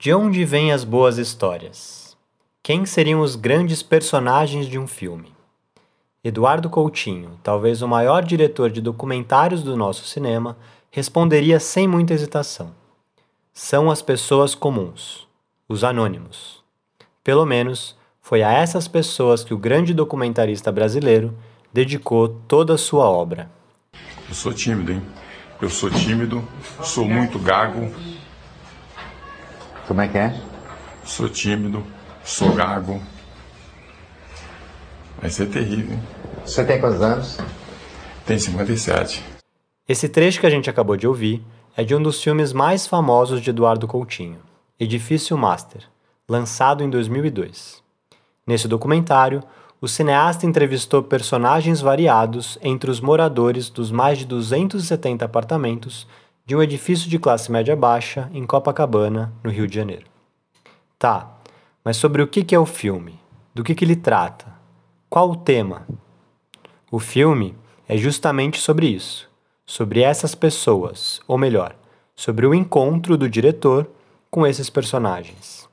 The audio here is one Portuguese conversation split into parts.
De onde vêm as boas histórias? Quem seriam os grandes personagens de um filme? Eduardo Coutinho, talvez o maior diretor de documentários do nosso cinema, responderia sem muita hesitação: São as pessoas comuns, os anônimos. Pelo menos foi a essas pessoas que o grande documentarista brasileiro dedicou toda a sua obra. Eu sou tímido, hein? Eu sou tímido, sou muito gago, como é que é? Sou tímido, sou gago. Vai ser terrível. Você tem quantos anos? Tem 57. Esse trecho que a gente acabou de ouvir é de um dos filmes mais famosos de Eduardo Coutinho, Edifício Master, lançado em 2002. Nesse documentário, o cineasta entrevistou personagens variados entre os moradores dos mais de 270 apartamentos de um edifício de classe média baixa em Copacabana, no Rio de Janeiro. Tá, mas sobre o que é o filme? Do que, que ele trata? Qual o tema? O filme é justamente sobre isso, sobre essas pessoas, ou melhor, sobre o encontro do diretor com esses personagens.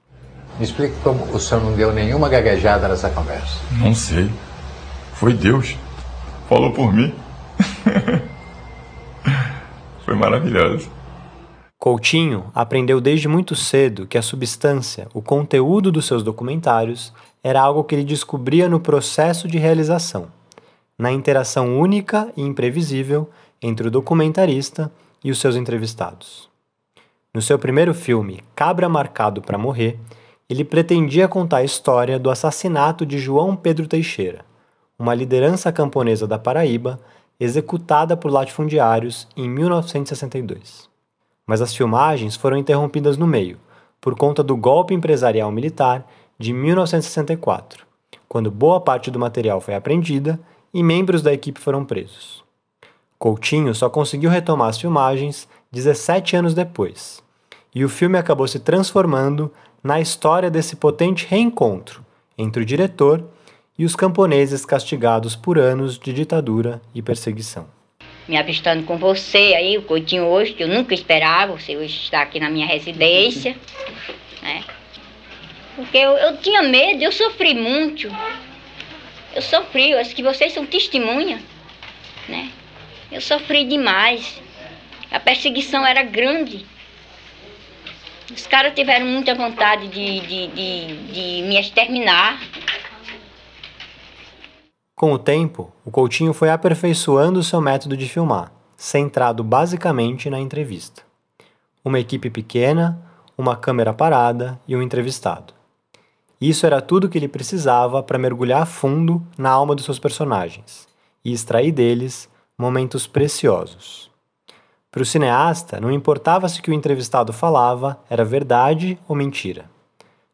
Me explique como o senhor não deu nenhuma gaguejada nessa conversa. Não sei. Foi Deus. Falou por mim. Foi maravilhoso. Coutinho aprendeu desde muito cedo que a substância, o conteúdo dos seus documentários, era algo que ele descobria no processo de realização, na interação única e imprevisível entre o documentarista e os seus entrevistados. No seu primeiro filme, Cabra Marcado para Morrer, ele pretendia contar a história do assassinato de João Pedro Teixeira, uma liderança camponesa da Paraíba executada por latifundiários em 1962. Mas as filmagens foram interrompidas no meio, por conta do golpe empresarial militar de 1964, quando boa parte do material foi apreendida e membros da equipe foram presos. Coutinho só conseguiu retomar as filmagens 17 anos depois, e o filme acabou se transformando na história desse potente reencontro entre o diretor e os camponeses castigados por anos de ditadura e perseguição. Me avistando com você aí, o Coutinho hoje, que eu nunca esperava, você hoje está aqui na minha residência, né? Porque eu, eu tinha medo, eu sofri muito. Eu sofri, eu acho que vocês são testemunha, né? Eu sofri demais. A perseguição era grande. Os caras tiveram muita vontade de, de, de, de me exterminar. Com o tempo, o Coutinho foi aperfeiçoando seu método de filmar, centrado basicamente na entrevista. Uma equipe pequena, uma câmera parada e um entrevistado. Isso era tudo que ele precisava para mergulhar fundo na alma dos seus personagens e extrair deles momentos preciosos. Para o cineasta, não importava se o que o entrevistado falava era verdade ou mentira.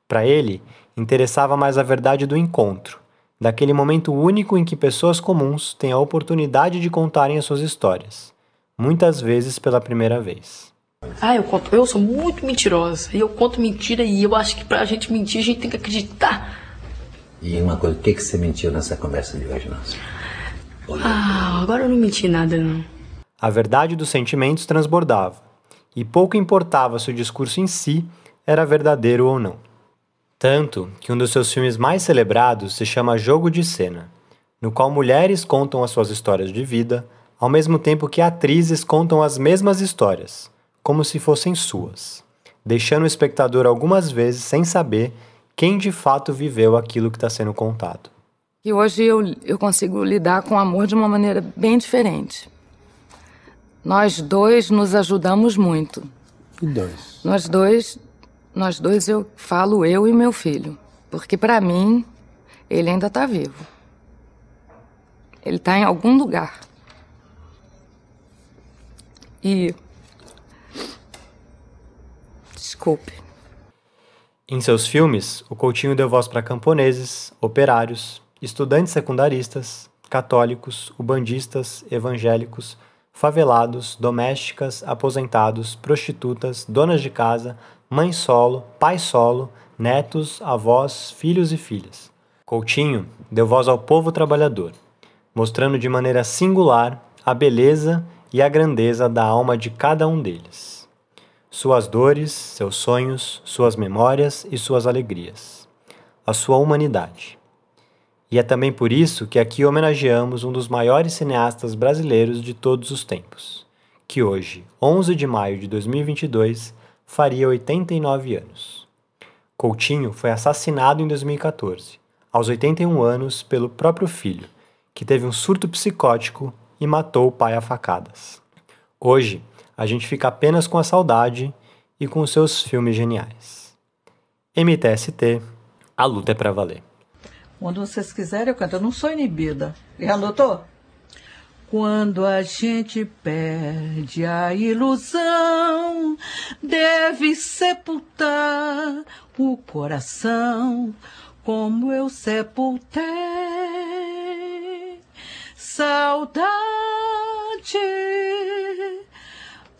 Para ele, interessava mais a verdade do encontro, daquele momento único em que pessoas comuns têm a oportunidade de contarem as suas histórias, muitas vezes pela primeira vez. Ah, eu conto, eu sou muito mentirosa. E eu conto mentira e eu acho que pra gente mentir a gente tem que acreditar. E uma coisa, o que, que você mentiu nessa conversa de hoje, nossa? Ah, agora eu não menti nada, não. A verdade dos sentimentos transbordava, e pouco importava se o discurso em si era verdadeiro ou não. Tanto que um dos seus filmes mais celebrados se chama Jogo de Cena, no qual mulheres contam as suas histórias de vida, ao mesmo tempo que atrizes contam as mesmas histórias, como se fossem suas, deixando o espectador algumas vezes sem saber quem de fato viveu aquilo que está sendo contado. E hoje eu, eu consigo lidar com o amor de uma maneira bem diferente. Nós dois nos ajudamos muito. E dois? Nós dois nós dois eu falo eu e meu filho, porque para mim ele ainda tá vivo. Ele tá em algum lugar. E desculpe. Em seus filmes, o Coutinho deu voz para camponeses, operários, estudantes secundaristas, católicos, ubandistas, evangélicos, favelados, domésticas, aposentados, prostitutas, donas de casa, mãe solo, pai solo, netos, avós, filhos e filhas. Coutinho deu voz ao povo trabalhador, mostrando de maneira singular a beleza e a grandeza da alma de cada um deles. suas dores, seus sonhos, suas memórias e suas alegrias, a sua humanidade. E é também por isso que aqui homenageamos um dos maiores cineastas brasileiros de todos os tempos, que hoje, 11 de maio de 2022, faria 89 anos. Coutinho foi assassinado em 2014, aos 81 anos, pelo próprio filho, que teve um surto psicótico e matou o pai a facadas. Hoje, a gente fica apenas com a saudade e com seus filmes geniais. MTST, a luta é para valer. Quando vocês quiserem, eu canto. Eu não sou inibida. Já anotou? Quando a gente perde a ilusão, deve sepultar o coração, como eu sepultei. Saudade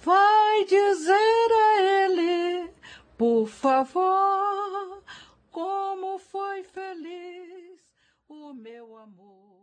vai dizer a ele, por favor, como foi feliz o meu amor.